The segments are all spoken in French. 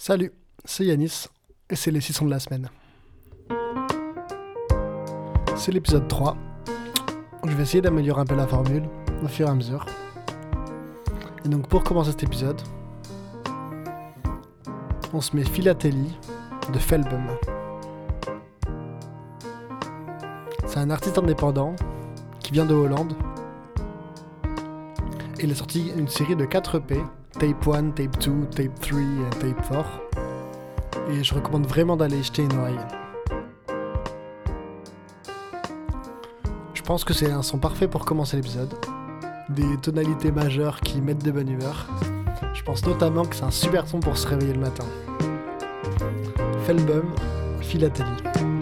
Salut, c'est Yanis et c'est les 600 de la semaine. C'est l'épisode 3. Je vais essayer d'améliorer un peu la formule au fur et à mesure. Et donc pour commencer cet épisode, on se met Philatélie de Felbum. C'est un artiste indépendant qui vient de Hollande. Il a sorti une série de 4 EP, Tape 1, Tape 2, Tape 3 et Tape 4. Et je recommande vraiment d'aller jeter une oreille. Je pense que c'est un son parfait pour commencer l'épisode. Des tonalités majeures qui mettent de bonne humeur. Je pense notamment que c'est un super son pour se réveiller le matin. Felbum, Philatélie.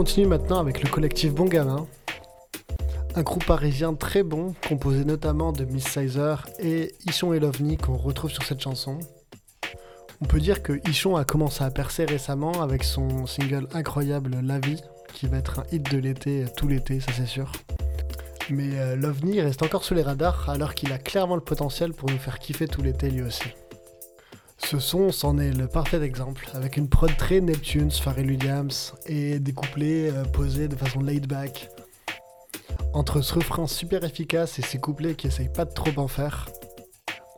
Continue maintenant avec le collectif Bon Gamin, un groupe parisien très bon, composé notamment de Miss Sizer et Ichon et Lovni qu'on retrouve sur cette chanson. On peut dire que Ichon a commencé à percer récemment avec son single incroyable La vie, qui va être un hit de l'été, tout l'été, ça c'est sûr. Mais euh, Lovni reste encore sous les radars alors qu'il a clairement le potentiel pour nous faire kiffer tout l'été lui aussi. Ce son c'en est le parfait exemple, avec une prod très Neptunes, Pharrell Williams, et des couplets euh, posés de façon laid back. Entre ce refrain super efficace et ces couplets qui essayent pas de trop en faire,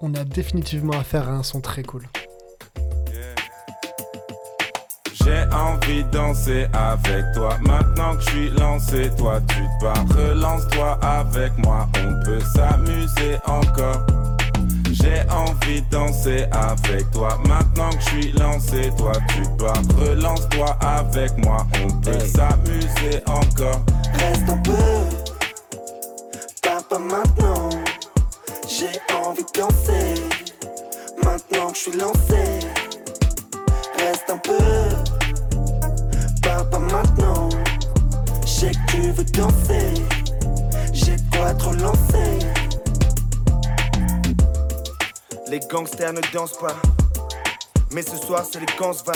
on a définitivement affaire à un son très cool. J'ai envie de danser avec toi. Maintenant que je suis lancé, toi tu te bats. Relance-toi avec moi, on peut s'amuser encore. J'ai envie de danser avec toi. Maintenant que je suis lancé, toi tu bats. Relance-toi avec moi, on peut s'amuser encore. Reste un peu, pas maintenant. J'ai envie de danser, maintenant que je suis lancé. Reste un peu, pas maintenant. Je sais que tu veux danser, j'ai quoi te relancer. Les gangsters ne dansent pas. Mais ce soir, c'est les cons va.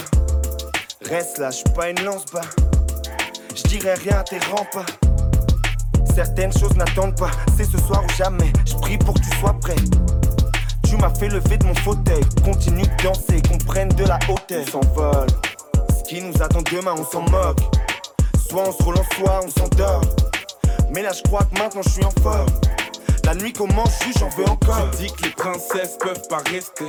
Reste là, je suis pas une lance-bas. Je dirai rien, t'es pas. Certaines choses n'attendent pas. C'est ce soir ou jamais. Je prie pour que tu sois prêt. Tu m'as fait lever de mon fauteuil. Continue de danser, qu'on prenne de la hauteur. On s'envole. Ce qui nous attend demain, on s'en moque. Soit on se relance, soit on s'endort. Mais là, je crois que maintenant, je suis en forme. La nuit commence, juste j'en veux encore. Tu dis que les princesses peuvent pas rester.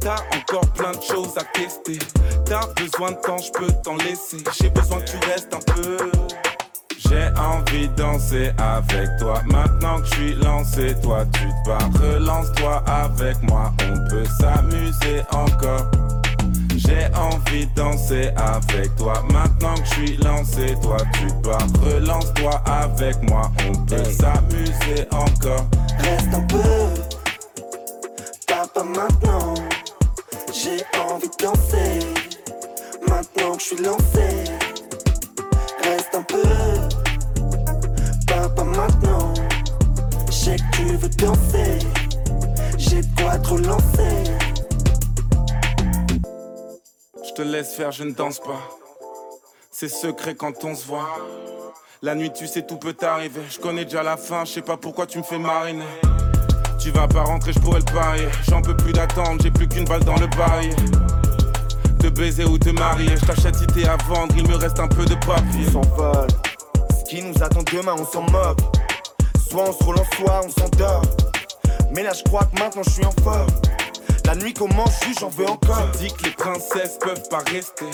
T'as encore plein de choses à tester. T'as besoin de temps, je peux t'en laisser. J'ai besoin que tu restes un peu. J'ai envie de danser avec toi. Maintenant que je suis lancé, toi tu te bats. Relance-toi avec moi, on peut s'amuser encore. J'ai envie de danser avec toi. Maintenant que je suis lancé, toi tu bats. Relance-toi avec moi, on peut s'amuser encore. Reste un peu, pas maintenant. J'ai envie de danser. Maintenant que je suis lancé. Reste un peu. Pas, maintenant. Je sais que tu veux danser. J'ai quoi trop lancer. Je te laisse faire, je ne danse pas. C'est secret quand on se voit. La nuit, tu sais, tout peut t'arriver. Je connais déjà la fin, je sais pas pourquoi tu me fais mariner. Tu vas pas rentrer, je pourrais le parier. J'en peux plus d'attendre, j'ai plus qu'une balle dans le bail. Te baiser ou te marier, je t'achète si t'es à vendre, il me reste un peu de papier. On s'envole. Ce qui nous attend demain, on s'en moque. Soit on se relance, soit on s'endort. Mais là, je crois que maintenant je suis en forme. La nuit commence, j'en veux encore. Tu dis que les princesses peuvent pas rester.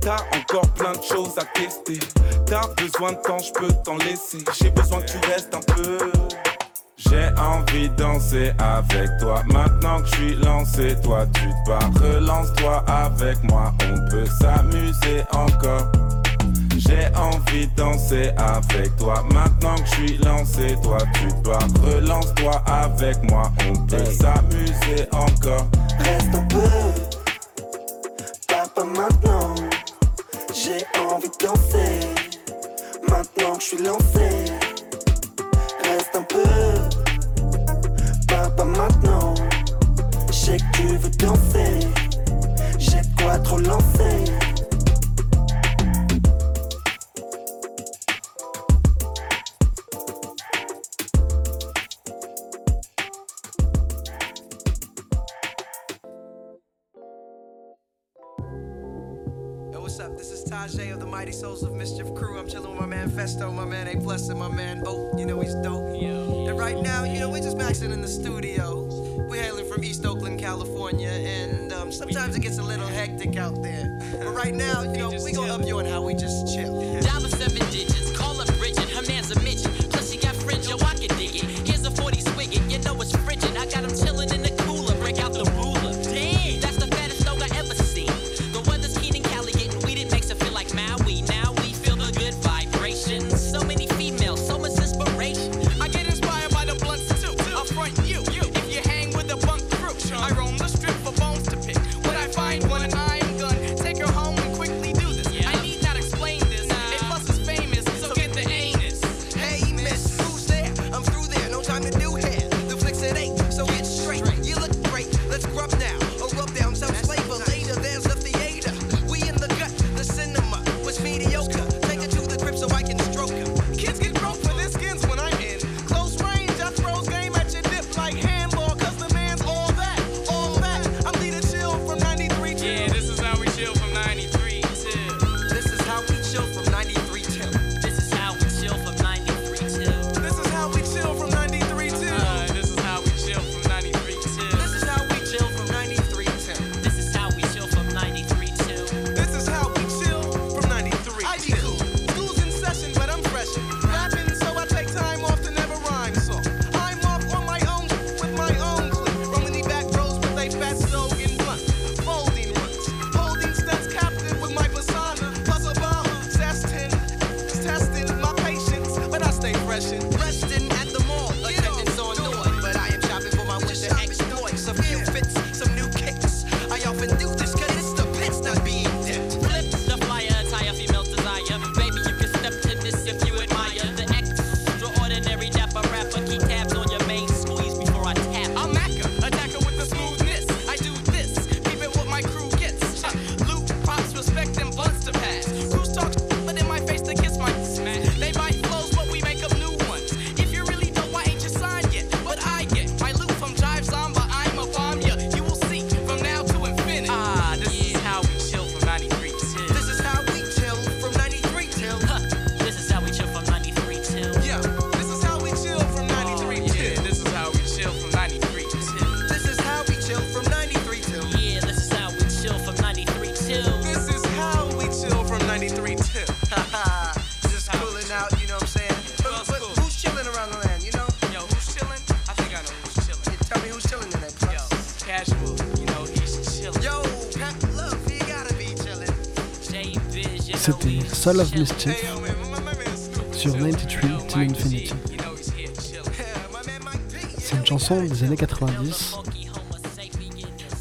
T'as encore plein de choses à tester. T'as besoin de temps, je peux t'en laisser. J'ai besoin que tu restes un peu. J'ai envie de danser avec toi. Maintenant que je suis lancé, toi tu te bats. Relance-toi avec moi, on peut s'amuser encore. J'ai envie de danser avec toi. Maintenant que je suis lancé, toi tu bats. Relance-toi avec moi, on peut s'amuser encore. Reste un peu. Pas, maintenant. J'ai envie de danser. Maintenant que je suis lancé. Reste un peu. Pas, maintenant. Je sais que tu veux danser. J'ai quoi trop lancer. What's up? This is Tajay of the Mighty Souls of Mischief crew. I'm chilling with my man Festo, my man A Plus, and my man Oak. You know he's dope. And right now, you know, we're just maxing in the studio. We're hailing from East Oakland, California, and um, sometimes it gets a little hectic out there. But right now, you know, we gonna up you on how we just chill. Dollar seven digits, call Yeah. C'était Soul of. Mischief sur 93 Yo, Till Mike Infinity. C'est une chanson des années 90 Funky homo sapien.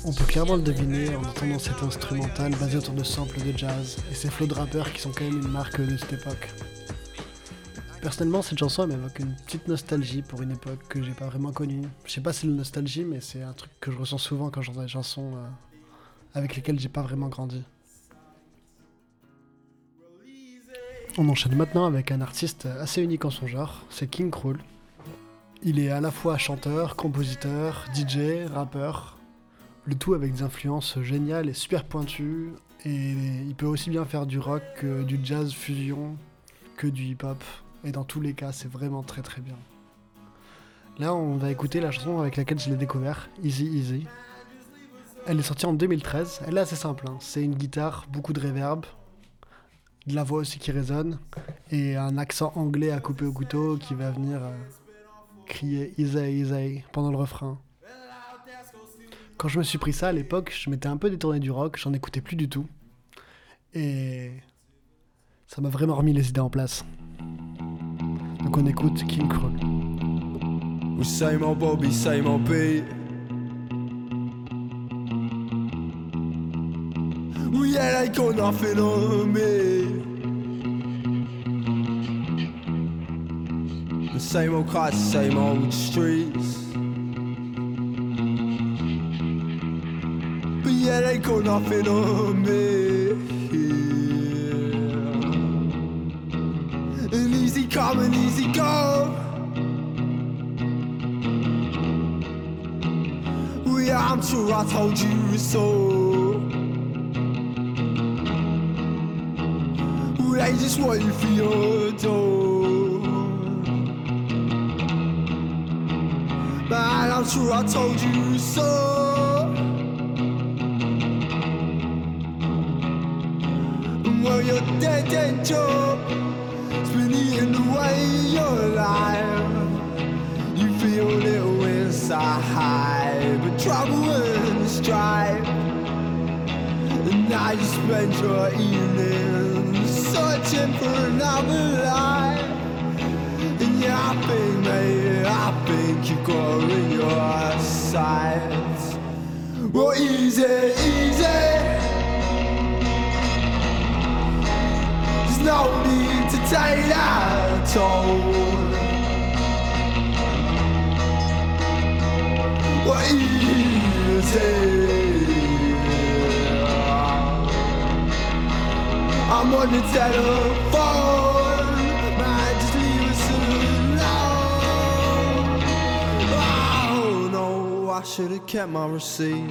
On peut clairement le deviner en entendant cet instrumental basé autour de samples de jazz et ces flots de rappeurs qui sont quand même une marque de cette époque. Personnellement, cette chanson m'évoque une petite nostalgie pour une époque que j'ai pas vraiment connue. Je sais pas si c'est une nostalgie, mais c'est un truc que je ressens souvent quand j'entends des chansons euh, avec lesquelles j'ai pas vraiment grandi. On enchaîne maintenant avec un artiste assez unique en son genre, c'est King Krul. Il est à la fois chanteur, compositeur, DJ, rappeur, le tout avec des influences géniales et super pointues, et il peut aussi bien faire du rock du jazz fusion, que du hip-hop, et dans tous les cas c'est vraiment très très bien. Là on va écouter la chanson avec laquelle je l'ai découvert, Easy Easy. Elle est sortie en 2013, elle est assez simple, hein. c'est une guitare, beaucoup de reverb, de la voix aussi qui résonne et un accent anglais à couper au couteau qui va venir euh, crier Easy Easy pendant le refrain. Quand je me suis pris ça à l'époque, je m'étais un peu détourné du rock, j'en écoutais plus du tout. Et ça m'a vraiment remis les idées en place. Donc on écoute King old Bobby, ain't ain't got nothing on me. The same old cars, same old streets. But yeah, they got nothing on me. Yeah. And easy come and easy go. Yeah, I'm sure I told you so. Just waiting for your door. Man, I'm sure I told you so. Well, your dead, dead job has been eating away your life. You feel little inside, but trouble and strife. And now you spend your evenings searching for another life. And you're think you've keep growing your sights. Well, easy, easy. no need to take that toll. What is it? I'm on the telephone. Man, just leave us alone. Oh no, I should have kept my receipt.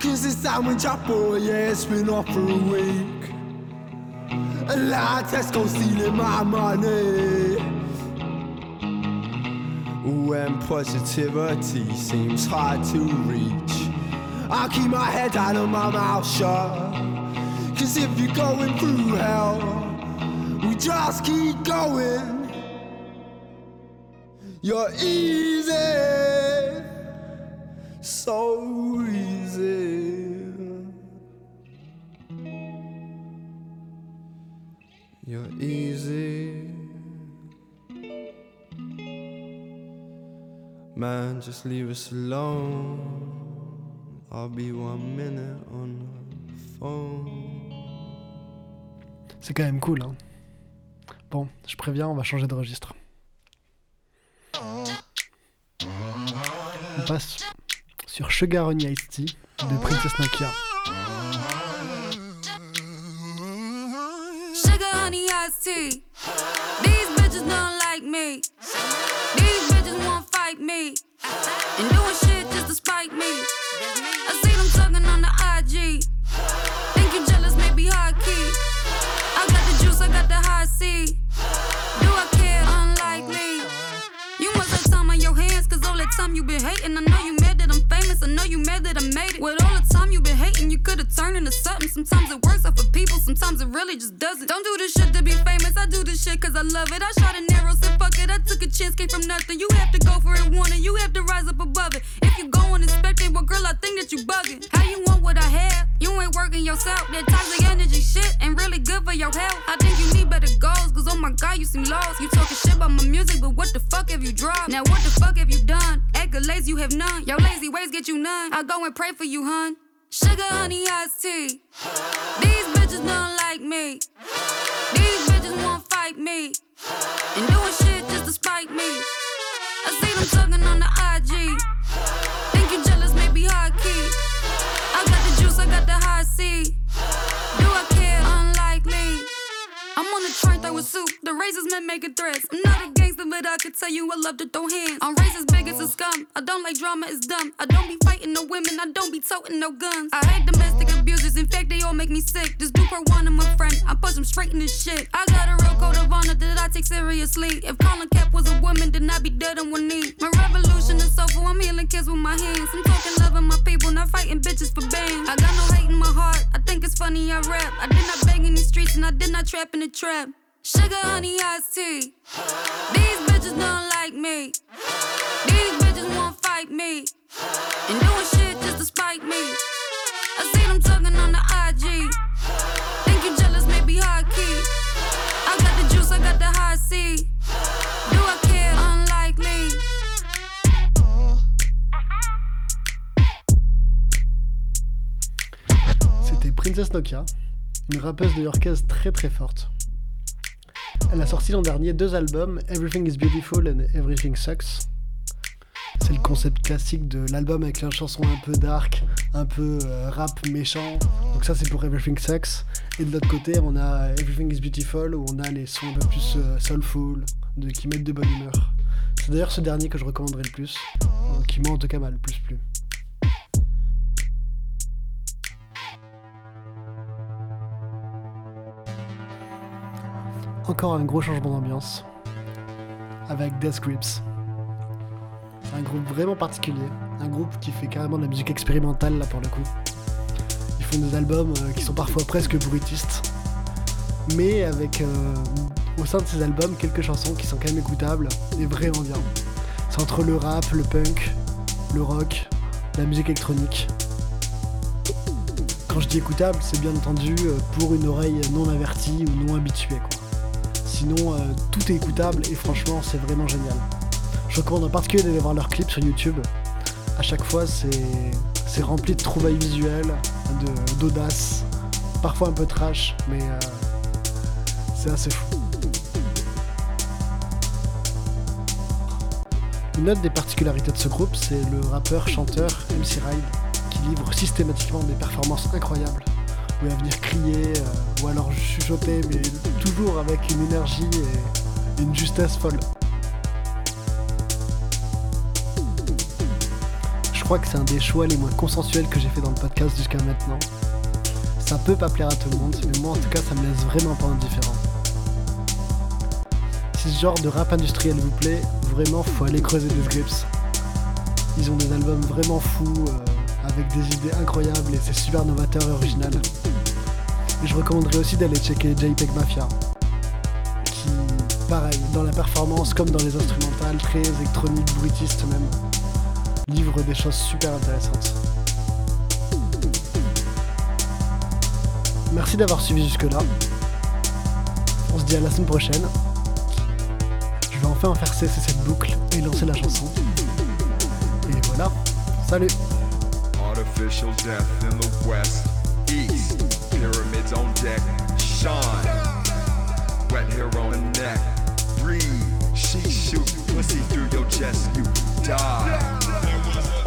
Cause this time when drop boy, yeah, it's been off for a week. A lot of Tesco stealing my money. When positivity seems hard to reach, I'll keep my head down and my mouth shut. Cause if you're going through hell, we just keep going. You're easy, so easy. You're easy. Man, just leave us alone. I'll be one minute on the phone. C'est quand même cool, hein. Bon, je préviens, on va changer de registre. On passe sur Sugar Honey Iced de Princess Nokia. Sugar, honey, iced. These bitches don't like me. These bitches won't fight me. And doing time you been hating. I know you famous, I know you mad that I made it. With all the time you been hating, you could've turned into something. Sometimes it works out for people, sometimes it really just doesn't. Don't do this shit to be famous, I do this shit cause I love it. I shot an arrow, said fuck it, I took a chance, came from nothing. You have to go for it, want it, you have to rise up above it. If you go and expect it, well, girl, I think that you bugging. How you want what I have? You ain't working yourself. That toxic energy shit ain't really good for your health. I think you need better goals, cause oh my god, you seem lost. You talking shit about my music, but what the fuck have you dropped? Now what the fuck have you done? Accolades you have none. Your lazy ways get you none. I go and pray for you, hun. Sugar, honey, iced tea. These bitches don't like me. These bitches won't fight me. And doing shit just to spite me. I see them talking on the IG. Think you jealous, maybe high key. I got the juice, I got the high C. Do I care? Unlikely. I'm on the train throwing soup. The razors men making threats. I'm not a but I could tell you I love to throw hands. I'm racist, big as a scum. I don't like drama, it's dumb. I don't be fighting no women, I don't be toting no guns. I hate domestic abusers, in fact, they all make me sick. This do per one, I'm a friend. I push them straight in this shit. I got a real code of honor that I take seriously. If Colin Cap was a woman, then I'd be dead on one knee. My revolution is soulful, I'm healing kids with my hands. I'm talking love my people, not fighting bitches for bands. I got no hate in my heart, I think it's funny I rap. I did not bang in the streets and I did not trap in the trap. Sugar, honey, iced tea. These bitches don't like me. These bitches won't fight me. And doing shit just to spite me. I see them talking on the IG. Think you jealous, maybe high key. I got the juice, I got the high C. Do I care? Unlikely. C'était Princess Nokia, une rappeuse new-yorkaise très très forte. Elle a sorti l'an dernier deux albums, Everything is Beautiful and Everything Sucks. C'est le concept classique de l'album avec une chanson un peu dark, un peu euh, rap méchant. Donc ça c'est pour Everything Sucks. Et de l'autre côté on a Everything is Beautiful où on a les sons un peu plus euh, soulful, qui mettent de bonne humeur. C'est d'ailleurs ce dernier que je recommanderais le plus, euh, qui m'a en tout cas mal plus plu. Encore un gros changement d'ambiance avec Death Grips. Un groupe vraiment particulier, un groupe qui fait carrément de la musique expérimentale là pour le coup. Ils font des albums euh, qui sont parfois presque bruitistes, mais avec euh, au sein de ces albums quelques chansons qui sont quand même écoutables et vraiment bien. C'est entre le rap, le punk, le rock, la musique électronique. Quand je dis écoutable, c'est bien entendu euh, pour une oreille non avertie ou non habituée. Quoi. Sinon, euh, tout est écoutable et franchement, c'est vraiment génial. Je recommande en particulier d'aller voir leurs clips sur YouTube. À chaque fois, c'est rempli de trouvailles visuelles, d'audace, parfois un peu trash, mais euh, c'est assez fou. Une autre des particularités de ce groupe, c'est le rappeur-chanteur MC Ride, qui livre systématiquement des performances incroyables. Va venir crier, euh, ou alors chuchoter, mais toujours avec une énergie et une justesse folle. Je crois que c'est un des choix les moins consensuels que j'ai fait dans le podcast jusqu'à maintenant. Ça peut pas plaire à tout le monde, mais moi en tout cas ça me laisse vraiment pas indifférent. Si ce genre de rap industriel vous plaît, vraiment faut aller creuser des grips. Ils ont des albums vraiment fous, euh, avec des idées incroyables et c'est super novateur et original. Je recommanderais aussi d'aller checker JPEG Mafia, qui, pareil, dans la performance comme dans les instrumentales, très électroniques, bruitistes même, livre des choses super intéressantes. Merci d'avoir suivi jusque-là. On se dit à la semaine prochaine. Je vais enfin faire cesser cette boucle et lancer la chanson. Et voilà. Salut Artificial death in the west. On deck, shine. Wet hair on the neck, breathe. She shoot pussy through your chest, you die.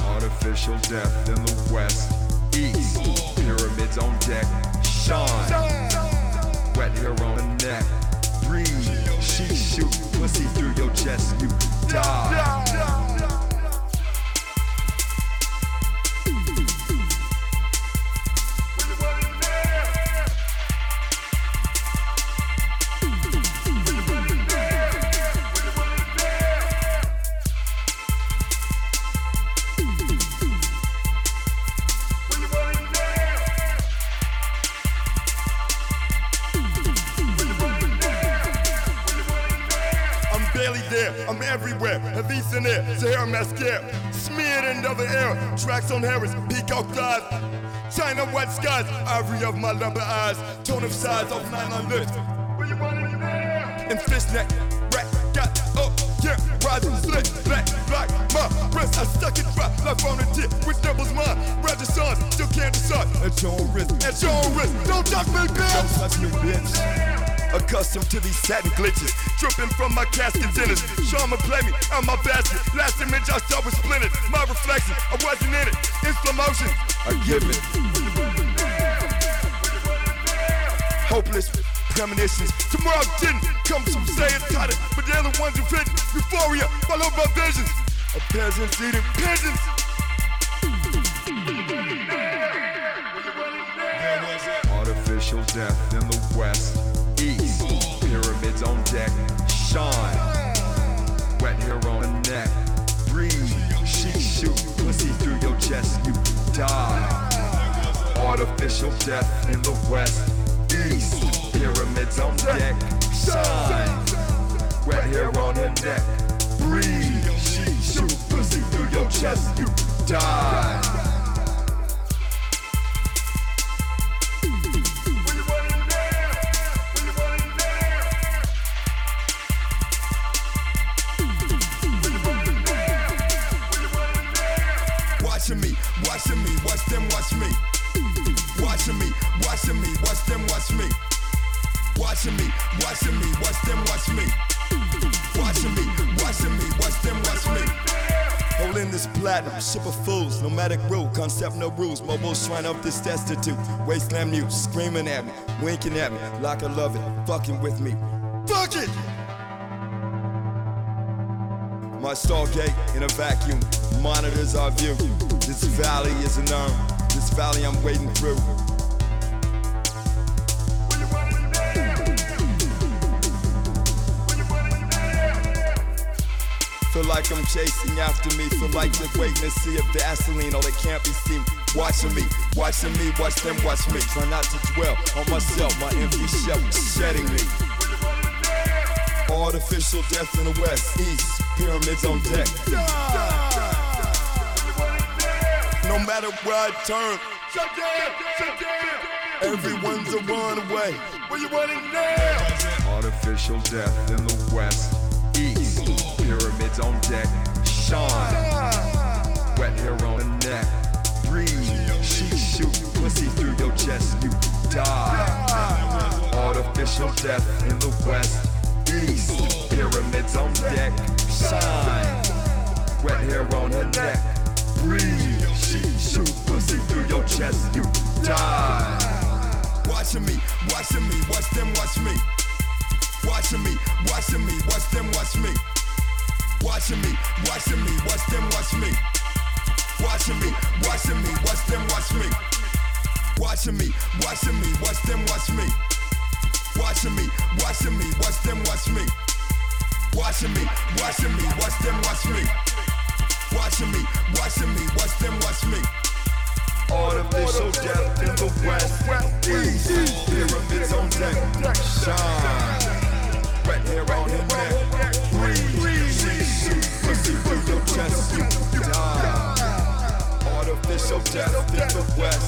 Artificial death in the west, east. Pyramids on deck, shine. Wet hair on the neck, breathe. She shoot pussy through your chest, you die. In the air. Tracks on Harris, peacock thighs. China white skies, ivory of my lumber eyes. Tone of size of nine lips. Where you want it there? And fishnet, rack, got up, oh, yeah, rising slick, black, black, my wrist, I stuck it dry, life on the tip, which doubles mine, registrants, still can't decide, at your own risk, at your own risk, don't touch me, bitch, don't touch me, bitch. Accustomed to these satin glitches, dripping from my casket dinners. Shaman play me out my basket. Last image I saw was splintered. My reflection, I wasn't in it. In slow motion, I give it. Hopeless premonitions. Tomorrow didn't come to say it tighter, but they're the ones who fit euphoria, followed by visions. A peasant eating pigeons. Artificial death in the west, shine. Wet hair on the neck, breathe. She shoot pussy through your chest, you die. Artificial death in the west, east. Pyramids on deck, shine. Wet hair on the neck, breathe. She shoot pussy through your chest, you die. Watching me, watch them watch me. Watching me, watching me, watch them watch me. Watching me, watching me, watch them watch me. Watching me, watching me, watch them watch me. Holding this platinum, ship of fools, nomadic rule, concept no rules, mobile shrine up this destitute. Wasteland mute, screaming at me, winking at me, like I love it, fucking with me. Fuck it! My stargate in a vacuum monitors our view. This valley is an urn. This valley I'm wading through. Feel like I'm chasing after me. Feel like they're waiting to see a Vaseline. All that can't be seen. Watching me, watching me, watch them watch me. Try not to dwell on myself, my empty shell shedding me. Artificial death in the west, east, pyramids on deck. No matter where I turn, shut down, shut down. Everyone's a runaway. Where you running now? Artificial death in the west, east. Pyramids on deck, shine. Wet hair on the neck, breathe. She shoot pussy through your chest, you die. Artificial death in the west, east. Pyramids on deck, shine. Wet hair on her neck, breathe. She shoot pussy through your chest, you die. Watching me, watching me, watch them watch me. Watching me, watching me, watch them watch me. Watching me, watching me, watch them watch me. Watching me, watching me, watch them watch me. Watching me, watching me, watch them watch me. Watching me, watching me, watch them watch me. Watching me, watching me, watch them watch me. Watching me, watching me, watch them watch me. Artificial death in the west, east. Pyramids on deck, shine. Wet hair on your neck, breathe. Shoot pussy through your chest, you die. Artificial death in the west,